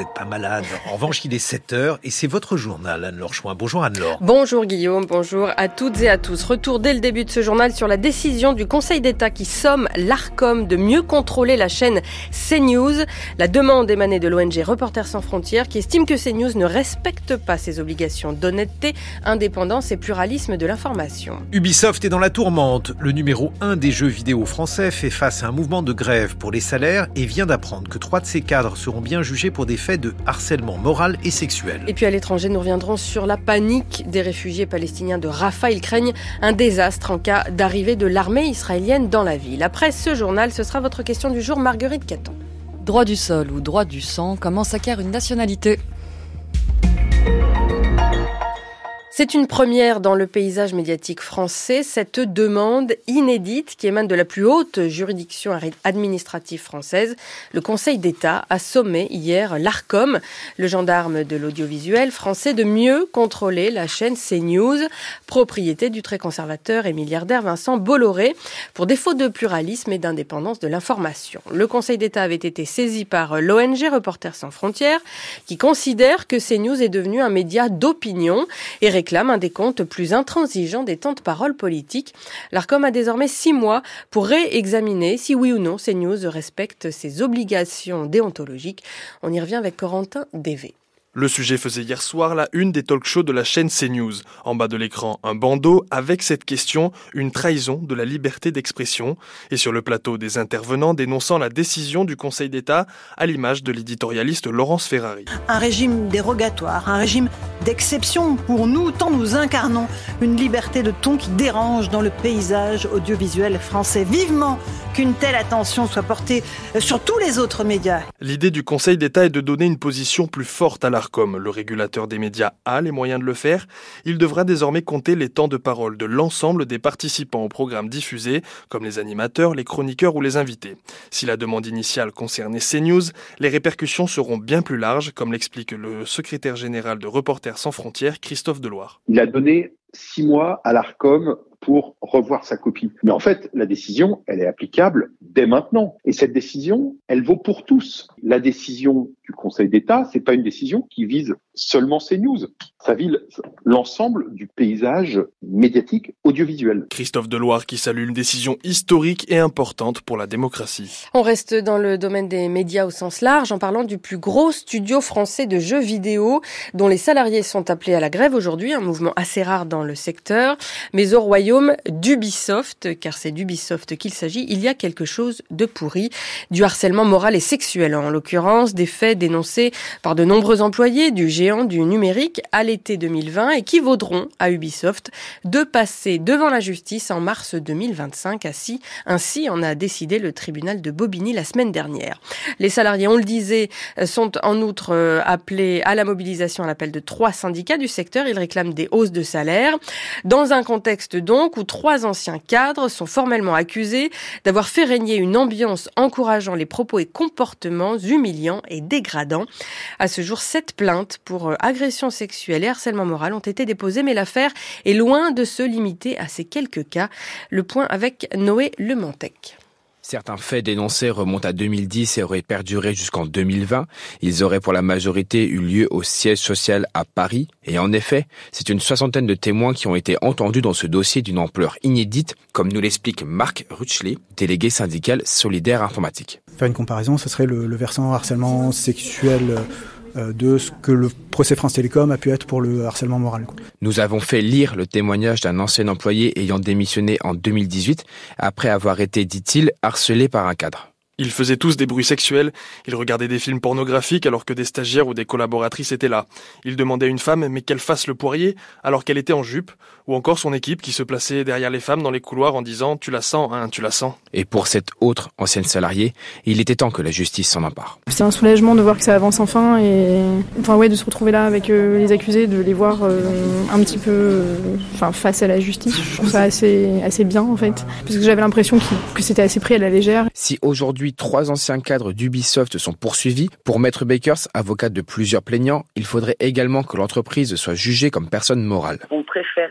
n'êtes pas malade. En revanche, il est 7 heures et c'est votre journal, Anne-Laure Chouin. Bonjour Anne-Laure. Bonjour Guillaume, bonjour à toutes et à tous. Retour dès le début de ce journal sur la décision du Conseil d'État qui somme l'ARCOM de mieux contrôler la chaîne CNews. La demande émanée de l'ONG Reporters sans frontières qui estime que CNews ne respecte pas ses obligations d'honnêteté, indépendance et pluralisme de l'information. Ubisoft est dans la tourmente. Le numéro 1 des jeux vidéo français fait face à un mouvement de grève pour les salaires et vient d'apprendre que trois de ses cadres seront bien jugés pour des faits de harcèlement moral et sexuel. Et puis à l'étranger, nous reviendrons sur la panique des réfugiés palestiniens de Rafah. Ils craignent un désastre en cas d'arrivée de l'armée israélienne dans la ville. Après ce journal, ce sera votre question du jour, Marguerite Caton. Droit du sol ou droit du sang, comment s'acquiert une nationalité? C'est une première dans le paysage médiatique français, cette demande inédite qui émane de la plus haute juridiction administrative française. Le Conseil d'État a sommé hier l'ARCOM, le gendarme de l'audiovisuel français, de mieux contrôler la chaîne CNews, propriété du très conservateur et milliardaire Vincent Bolloré, pour défaut de pluralisme et d'indépendance de l'information. Le Conseil d'État avait été saisi par l'ONG Reporters sans frontières, qui considère que CNews est devenu un média d'opinion et réclame réclame un décompte plus intransigeant des temps de parole politiques. L'ARCOM a désormais six mois pour réexaminer si oui ou non ces news respectent ses obligations déontologiques. On y revient avec Corentin Dévé. Le sujet faisait hier soir la une des talk shows de la chaîne CNews. En bas de l'écran, un bandeau avec cette question, une trahison de la liberté d'expression. Et sur le plateau, des intervenants dénonçant la décision du Conseil d'État, à l'image de l'éditorialiste Laurence Ferrari. Un régime dérogatoire, un régime d'exception pour nous, tant nous incarnons une liberté de ton qui dérange dans le paysage audiovisuel français. Vivement qu'une telle attention soit portée sur tous les autres médias. L'idée du Conseil d'État est de donner une position plus forte à la comme le régulateur des médias a les moyens de le faire, il devra désormais compter les temps de parole de l'ensemble des participants au programme diffusé, comme les animateurs, les chroniqueurs ou les invités. Si la demande initiale concernait CNews, les répercussions seront bien plus larges, comme l'explique le secrétaire général de Reporters sans frontières, Christophe Deloire. Il a donné six mois à l'ARCOM pour revoir sa copie. Mais en fait, la décision, elle est applicable dès maintenant. Et cette décision, elle vaut pour tous. La décision du Conseil d'État, c'est pas une décision qui vise seulement CNews. Ça vise l'ensemble du paysage médiatique audiovisuel. Christophe Deloire qui salue une décision historique et importante pour la démocratie. On reste dans le domaine des médias au sens large en parlant du plus gros studio français de jeux vidéo dont les salariés sont appelés à la grève aujourd'hui, un mouvement assez rare dans le secteur, mais au royaume d'Ubisoft, car c'est d'Ubisoft qu'il s'agit, il y a quelque chose de pourri, du harcèlement moral et sexuel en l'occurrence, des faits dénoncés par de nombreux employés du géant du numérique à l'été 2020 et qui vaudront à Ubisoft de passer devant la justice en mars 2025. Ainsi, ainsi en a décidé le tribunal de Bobigny la semaine dernière. Les salariés, on le disait, sont en outre euh, appelés à la mobilisation à l'appel de trois syndicats du secteur. Ils réclament des hausses de salaire. Dans un contexte donc où trois anciens cadres sont formellement accusés d'avoir fait régner une ambiance encourageant les propos et comportements humiliants et dégradants à ce jour, sept plaintes pour euh, agression sexuelle et harcèlement moral ont été déposées, mais l'affaire est loin de se limiter à ces quelques cas. Le point avec Noé Lemantec. Certains faits dénoncés remontent à 2010 et auraient perduré jusqu'en 2020. Ils auraient pour la majorité eu lieu au siège social à Paris. Et en effet, c'est une soixantaine de témoins qui ont été entendus dans ce dossier d'une ampleur inédite, comme nous l'explique Marc Rutschley, délégué syndical solidaire informatique. Faire une comparaison, ce serait le, le versant harcèlement sexuel euh, de ce que le procès France Télécom a pu être pour le harcèlement moral. Nous avons fait lire le témoignage d'un ancien employé ayant démissionné en 2018 après avoir été, dit-il, harcelé par un cadre. Ils faisaient tous des bruits sexuels, ils regardaient des films pornographiques alors que des stagiaires ou des collaboratrices étaient là. Ils demandaient à une femme mais qu'elle fasse le poirier alors qu'elle était en jupe, ou encore son équipe qui se plaçait derrière les femmes dans les couloirs en disant tu la sens, hein, tu la sens. Et pour cette autre ancienne salariée, il était temps que la justice s'en empare. C'est un soulagement de voir que ça avance enfin et enfin ouais de se retrouver là avec euh, les accusés, de les voir euh, un petit peu euh, enfin face à la justice. Je trouve ça assez assez bien en fait parce que j'avais l'impression que c'était assez pris à la légère. Si aujourd'hui trois anciens cadres d'Ubisoft sont poursuivis. Pour Maître Bakers, avocat de plusieurs plaignants, il faudrait également que l'entreprise soit jugée comme personne morale.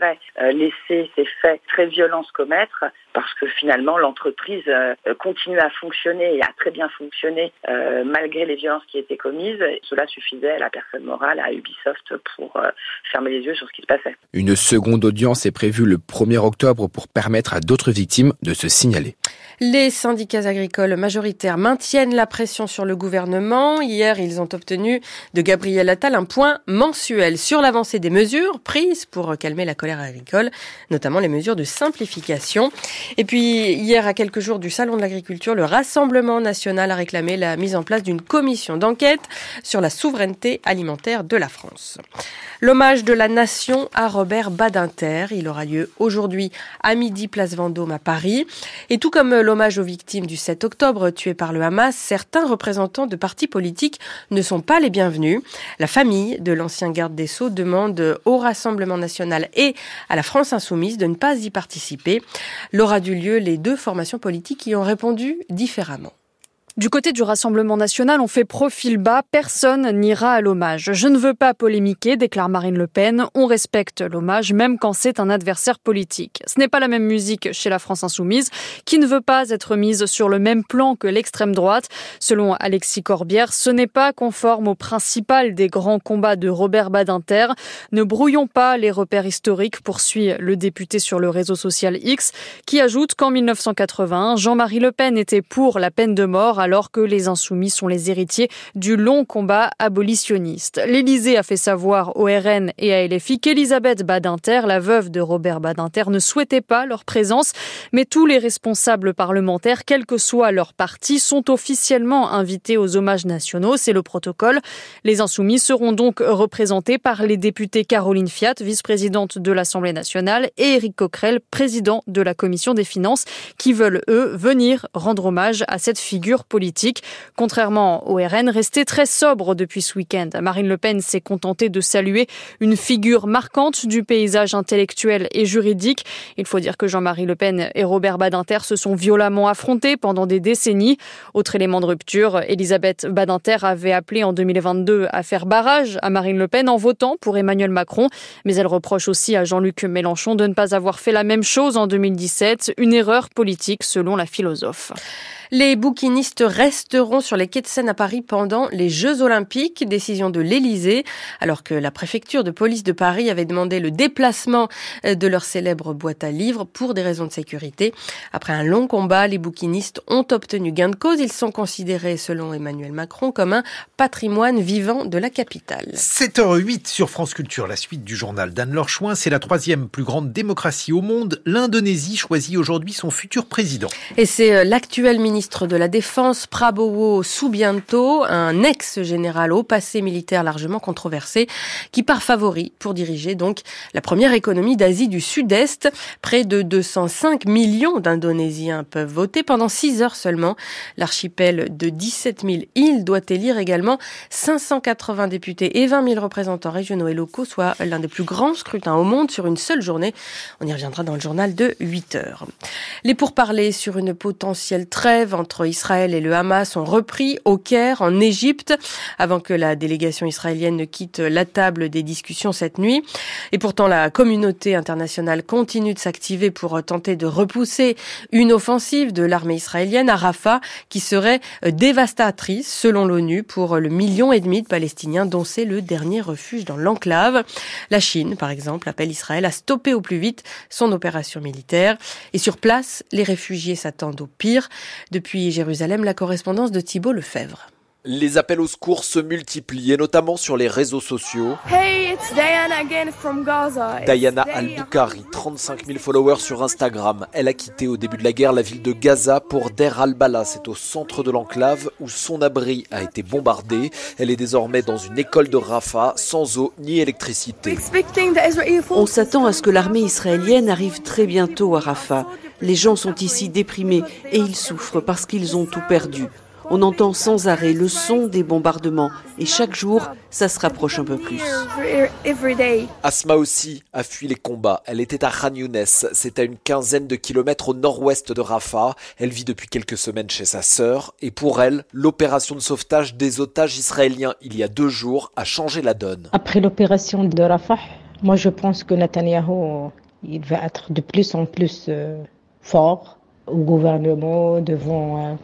Préférait laisser ces faits très violents se commettre parce que finalement l'entreprise continue à fonctionner et a très bien fonctionné malgré les violences qui étaient commises. Cela suffisait à la personne morale, à Ubisoft, pour fermer les yeux sur ce qui se passait. Une seconde audience est prévue le 1er octobre pour permettre à d'autres victimes de se signaler. Les syndicats agricoles majoritaires maintiennent la pression sur le gouvernement. Hier, ils ont obtenu de Gabriel Attal un point mensuel sur l'avancée des mesures prises pour calmer la colère agricole, notamment les mesures de simplification. Et puis, hier, à quelques jours du Salon de l'agriculture, le Rassemblement national a réclamé la mise en place d'une commission d'enquête sur la souveraineté alimentaire de la France. L'hommage de la nation à Robert Badinter, il aura lieu aujourd'hui à midi place Vendôme à Paris. Et tout comme l'hommage aux victimes du 7 octobre tuées par le Hamas, certains représentants de partis politiques ne sont pas les bienvenus. La famille de l'ancien garde des Sceaux demande au Rassemblement national et à la France insoumise de ne pas y participer. L'aura du lieu les deux formations politiques y ont répondu différemment. Du côté du Rassemblement national, on fait profil bas, personne n'ira à l'hommage. Je ne veux pas polémiquer, déclare Marine Le Pen, on respecte l'hommage même quand c'est un adversaire politique. Ce n'est pas la même musique chez la France insoumise, qui ne veut pas être mise sur le même plan que l'extrême droite. Selon Alexis Corbière, ce n'est pas conforme au principal des grands combats de Robert Badinter. Ne brouillons pas les repères historiques, poursuit le député sur le réseau social X, qui ajoute qu'en 1980, Jean-Marie Le Pen était pour la peine de mort alors que les insoumis sont les héritiers du long combat abolitionniste. L'Élysée a fait savoir au RN et à LFI qu'Elisabeth Badinter, la veuve de Robert Badinter, ne souhaitait pas leur présence, mais tous les responsables parlementaires, quel que soit leur parti, sont officiellement invités aux hommages nationaux, c'est le protocole. Les insoumis seront donc représentés par les députés Caroline Fiat, vice-présidente de l'Assemblée nationale, et Éric Coquerel, président de la Commission des finances, qui veulent, eux, venir rendre hommage à cette figure politique. Contrairement au RN, resté très sobre depuis ce week-end. Marine Le Pen s'est contentée de saluer une figure marquante du paysage intellectuel et juridique. Il faut dire que Jean-Marie Le Pen et Robert Badinter se sont violemment affrontés pendant des décennies. Autre élément de rupture, Elisabeth Badinter avait appelé en 2022 à faire barrage à Marine Le Pen en votant pour Emmanuel Macron, mais elle reproche aussi à Jean-Luc Mélenchon de ne pas avoir fait la même chose en 2017, une erreur politique selon la philosophe. Les bouquinistes resteront sur les quais de Seine à Paris pendant les Jeux Olympiques, décision de l'Élysée, alors que la préfecture de police de Paris avait demandé le déplacement euh, de leur célèbre boîte à livres pour des raisons de sécurité. Après un long combat, les bouquinistes ont obtenu gain de cause. Ils sont considérés, selon Emmanuel Macron, comme un patrimoine vivant de la capitale. 7h08 sur France Culture, la suite du journal d'Anne-Laure Chouin. C'est la troisième plus grande démocratie au monde. L'Indonésie choisit aujourd'hui son futur président. Et c'est euh, l'actuel ministre ministre de la Défense Prabowo Subianto, un ex-général au passé militaire largement controversé, qui part favori pour diriger donc la première économie d'Asie du Sud-Est. Près de 205 millions d'Indonésiens peuvent voter pendant 6 heures seulement. L'archipel de 17 000 îles doit élire également 580 députés et 20 000 représentants régionaux et locaux, soit l'un des plus grands scrutins au monde sur une seule journée. On y reviendra dans le journal de 8 heures. Les pourparlers sur une potentielle trêve entre Israël et le Hamas ont repris au Caire, en Égypte, avant que la délégation israélienne ne quitte la table des discussions cette nuit. Et pourtant, la communauté internationale continue de s'activer pour tenter de repousser une offensive de l'armée israélienne à Rafah qui serait dévastatrice, selon l'ONU, pour le million et demi de Palestiniens dont c'est le dernier refuge dans l'enclave. La Chine, par exemple, appelle Israël à stopper au plus vite son opération militaire. Et sur place, les réfugiés s'attendent au pire. Jérusalem, la correspondance de Thibault Lefebvre. Les appels au secours se multiplient, et notamment sur les réseaux sociaux. Hey, it's Diana again from Gaza. Diana Al-Bukhari, 35 000 followers sur Instagram. Elle a quitté au début de la guerre la ville de Gaza pour Der al-Bala. C'est au centre de l'enclave où son abri a été bombardé. Elle est désormais dans une école de Rafah, sans eau ni électricité. On s'attend à ce que l'armée israélienne arrive très bientôt à Rafah. Les gens sont ici déprimés et ils souffrent parce qu'ils ont tout perdu. On entend sans arrêt le son des bombardements et chaque jour, ça se rapproche un peu plus. Asma aussi a fui les combats. Elle était à Khan Younes, c'est à une quinzaine de kilomètres au nord-ouest de Rafah. Elle vit depuis quelques semaines chez sa sœur et pour elle, l'opération de sauvetage des otages israéliens il y a deux jours a changé la donne. Après l'opération de Rafah, Moi, je pense que Netanyahu, il va être de plus en plus euh, fort au gouvernement, devant euh,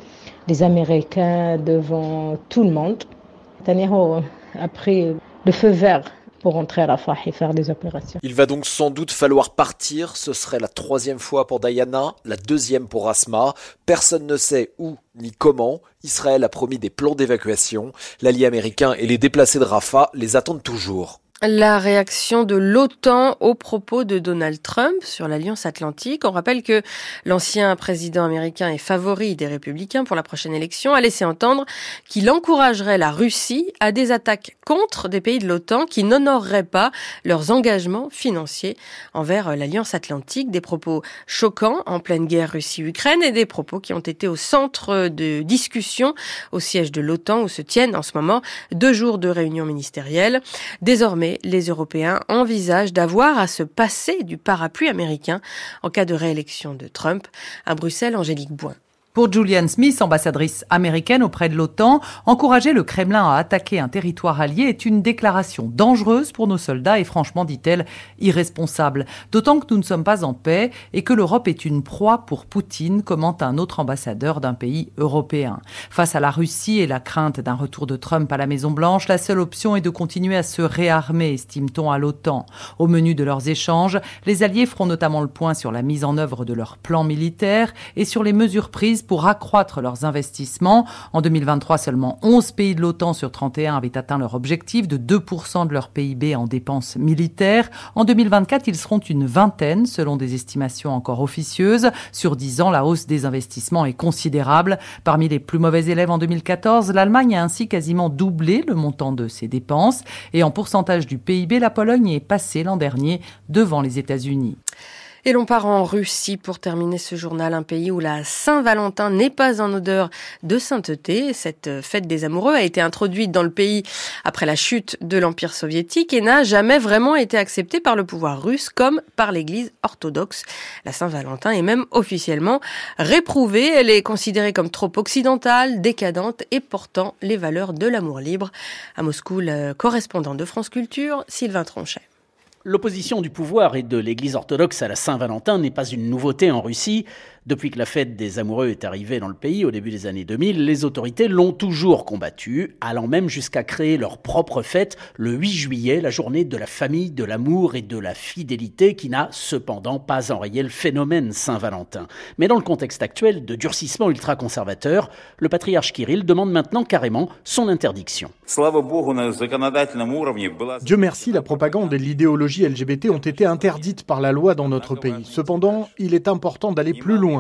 les Américains, devant tout le monde. Netanyahu a pris le feu vert pour entrer à Rafah et faire des opérations. Il va donc sans doute falloir partir. Ce serait la troisième fois pour Diana, la deuxième pour Asma. Personne ne sait où ni comment. Israël a promis des plans d'évacuation. L'allié américain et les déplacés de Rafah les attendent toujours. La réaction de l'OTAN aux propos de Donald Trump sur l'Alliance Atlantique. On rappelle que l'ancien président américain et favori des républicains pour la prochaine élection a laissé entendre qu'il encouragerait la Russie à des attaques contre des pays de l'OTAN qui n'honoreraient pas leurs engagements financiers envers l'Alliance Atlantique. Des propos choquants en pleine guerre Russie-Ukraine et des propos qui ont été au centre de discussion au siège de l'OTAN où se tiennent en ce moment deux jours de réunions ministérielles. Désormais, les Européens envisagent d'avoir à se passer du parapluie américain en cas de réélection de Trump. À Bruxelles, Angélique Boin. Pour Julian Smith, ambassadrice américaine auprès de l'OTAN, encourager le Kremlin à attaquer un territoire allié est une déclaration dangereuse pour nos soldats et franchement, dit-elle, irresponsable. D'autant que nous ne sommes pas en paix et que l'Europe est une proie pour Poutine, commente un autre ambassadeur d'un pays européen. Face à la Russie et la crainte d'un retour de Trump à la Maison-Blanche, la seule option est de continuer à se réarmer, estime-t-on à l'OTAN. Au menu de leurs échanges, les alliés feront notamment le point sur la mise en œuvre de leur plan militaire et sur les mesures prises pour accroître leurs investissements. En 2023, seulement 11 pays de l'OTAN sur 31 avaient atteint leur objectif de 2% de leur PIB en dépenses militaires. En 2024, ils seront une vingtaine, selon des estimations encore officieuses. Sur 10 ans, la hausse des investissements est considérable. Parmi les plus mauvais élèves en 2014, l'Allemagne a ainsi quasiment doublé le montant de ses dépenses. Et en pourcentage du PIB, la Pologne est passée l'an dernier devant les États-Unis. Et l'on part en Russie pour terminer ce journal, un pays où la Saint-Valentin n'est pas en odeur de sainteté. Cette fête des amoureux a été introduite dans le pays après la chute de l'Empire soviétique et n'a jamais vraiment été acceptée par le pouvoir russe comme par l'Église orthodoxe. La Saint-Valentin est même officiellement réprouvée. Elle est considérée comme trop occidentale, décadente et portant les valeurs de l'amour libre. À Moscou, le correspondant de France Culture, Sylvain Tronchet. L'opposition du pouvoir et de l'Église orthodoxe à la Saint-Valentin n'est pas une nouveauté en Russie. Depuis que la fête des amoureux est arrivée dans le pays au début des années 2000, les autorités l'ont toujours combattue, allant même jusqu'à créer leur propre fête le 8 juillet, la journée de la famille, de l'amour et de la fidélité, qui n'a cependant pas enrayé le phénomène Saint-Valentin. Mais dans le contexte actuel de durcissement ultra-conservateur, le patriarche Kirill demande maintenant carrément son interdiction. Dieu merci, la propagande et l'idéologie LGBT ont été interdites par la loi dans notre pays. Cependant, il est important d'aller plus loin.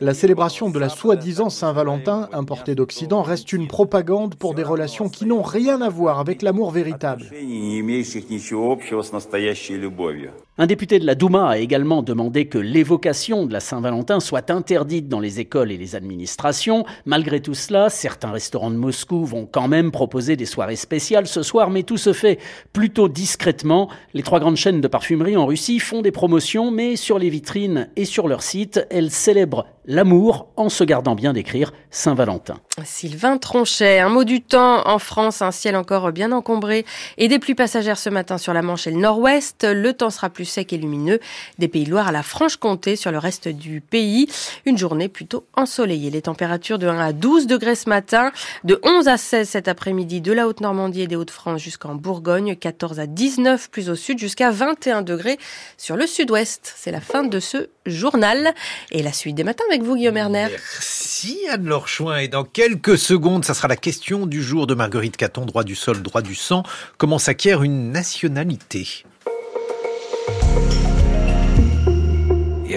La célébration de la soi-disant Saint-Valentin importée d'Occident reste une propagande pour des relations qui n'ont rien à voir avec l'amour véritable. Un député de la Douma a également demandé que l'évocation de la Saint-Valentin soit interdite dans les écoles et les administrations. Malgré tout cela, certains restaurants de Moscou vont quand même proposer des soirées spéciales ce soir, mais tout se fait plutôt discrètement. Les trois grandes chaînes de parfumerie en Russie font des promotions, mais sur les vitrines et sur leur site, elles célèbrent l'amour en se gardant bien d'écrire Saint-Valentin. Sylvain Tronchet, un mot du temps en France, un ciel encore bien encombré et des pluies passagères ce matin sur la Manche et le Nord-Ouest. Le temps sera plus sec et lumineux des Pays Loire à la Franche-Comté sur le reste du pays. Une journée plutôt ensoleillée. Les températures de 1 à 12 degrés ce matin, de 11 à 16 cet après-midi de la Haute-Normandie et des Hauts-de-France jusqu'en Bourgogne, 14 à 19 plus au sud jusqu'à 21 degrés sur le sud-ouest. C'est la fin de ce journal et la suite des matins avec vous Guillaume Erner. Merci Anne-Laure Chouin et dans quelques secondes, ça sera la question du jour de Marguerite Caton, droit du sol, droit du sang. Comment s'acquiert une nationalité?